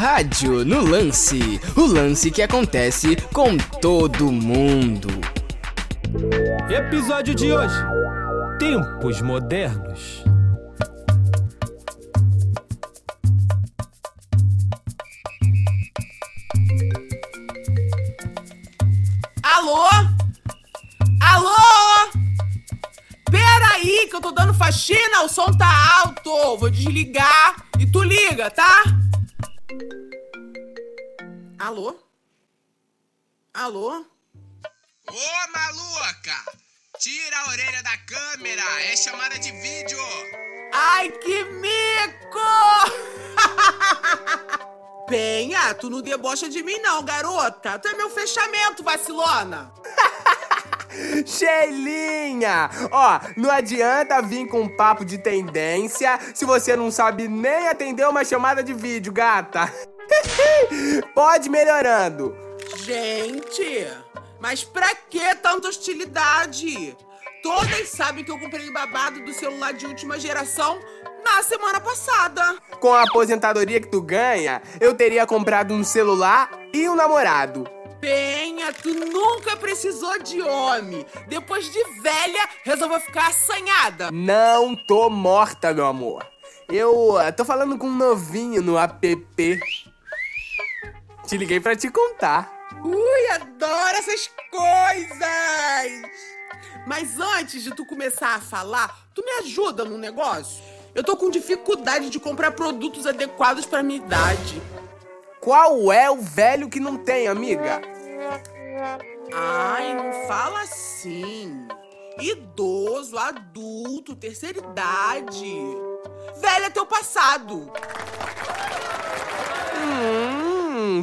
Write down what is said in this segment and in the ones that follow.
Rádio no Lance o lance que acontece com todo mundo. Episódio de hoje: Tempos modernos. Alô? Alô? Peraí, que eu tô dando faxina, o som tá alto. Vou desligar e tu liga, tá? Alô? Alô? Ô, maluca! Tira a orelha da câmera, é chamada de vídeo! Ai, que mico! Penha, tu não debocha de mim não, garota. Tu é meu fechamento, vacilona. Sheilinha! Ó, não adianta vir com um papo de tendência se você não sabe nem atender uma chamada de vídeo, gata. Pode ir melhorando. Gente, mas pra que tanta hostilidade? Todas sabem que eu comprei babado do celular de última geração na semana passada. Com a aposentadoria que tu ganha, eu teria comprado um celular e um namorado. Penha, tu nunca precisou de homem. Depois de velha, resolveu ficar assanhada. Não tô morta, meu amor. Eu uh, tô falando com um novinho no app. Te liguei pra te contar. Ui, adoro essas coisas! Mas antes de tu começar a falar, tu me ajuda no negócio? Eu tô com dificuldade de comprar produtos adequados pra minha idade. Qual é o velho que não tem, amiga? Ai, não fala assim. Idoso, adulto, terceira idade. Velho é teu passado.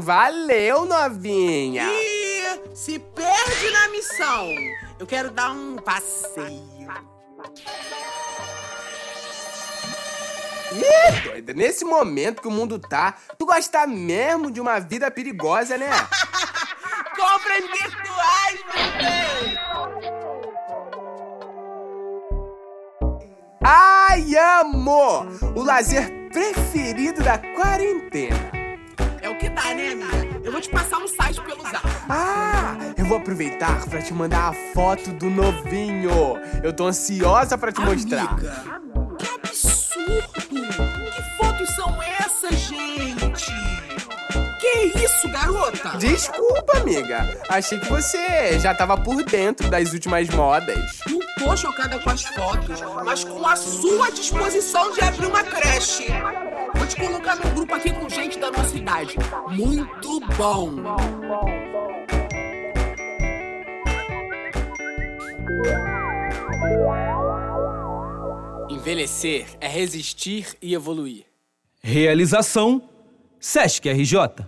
Valeu, novinha. E se perde na missão. Eu quero dar um passeio. Ih, doida, nesse momento que o mundo tá, tu gosta mesmo de uma vida perigosa, né? Compras virtuais, bebê! Ai, amor! O lazer preferido da quarentena. Que dá, né, amiga? Eu vou te passar um site pelo zap. Ah, eu vou aproveitar pra te mandar a foto do novinho. Eu tô ansiosa pra te mostrar. Amiga, que absurdo! Que fotos são essas, gente? Que isso, garota? Desculpa, amiga. Achei que você já tava por dentro das últimas modas. Não tô chocada com as fotos, mas com a sua disposição de abrir uma creche. Muito bom. Envelhecer é resistir e evoluir. Realização: Sesc RJ.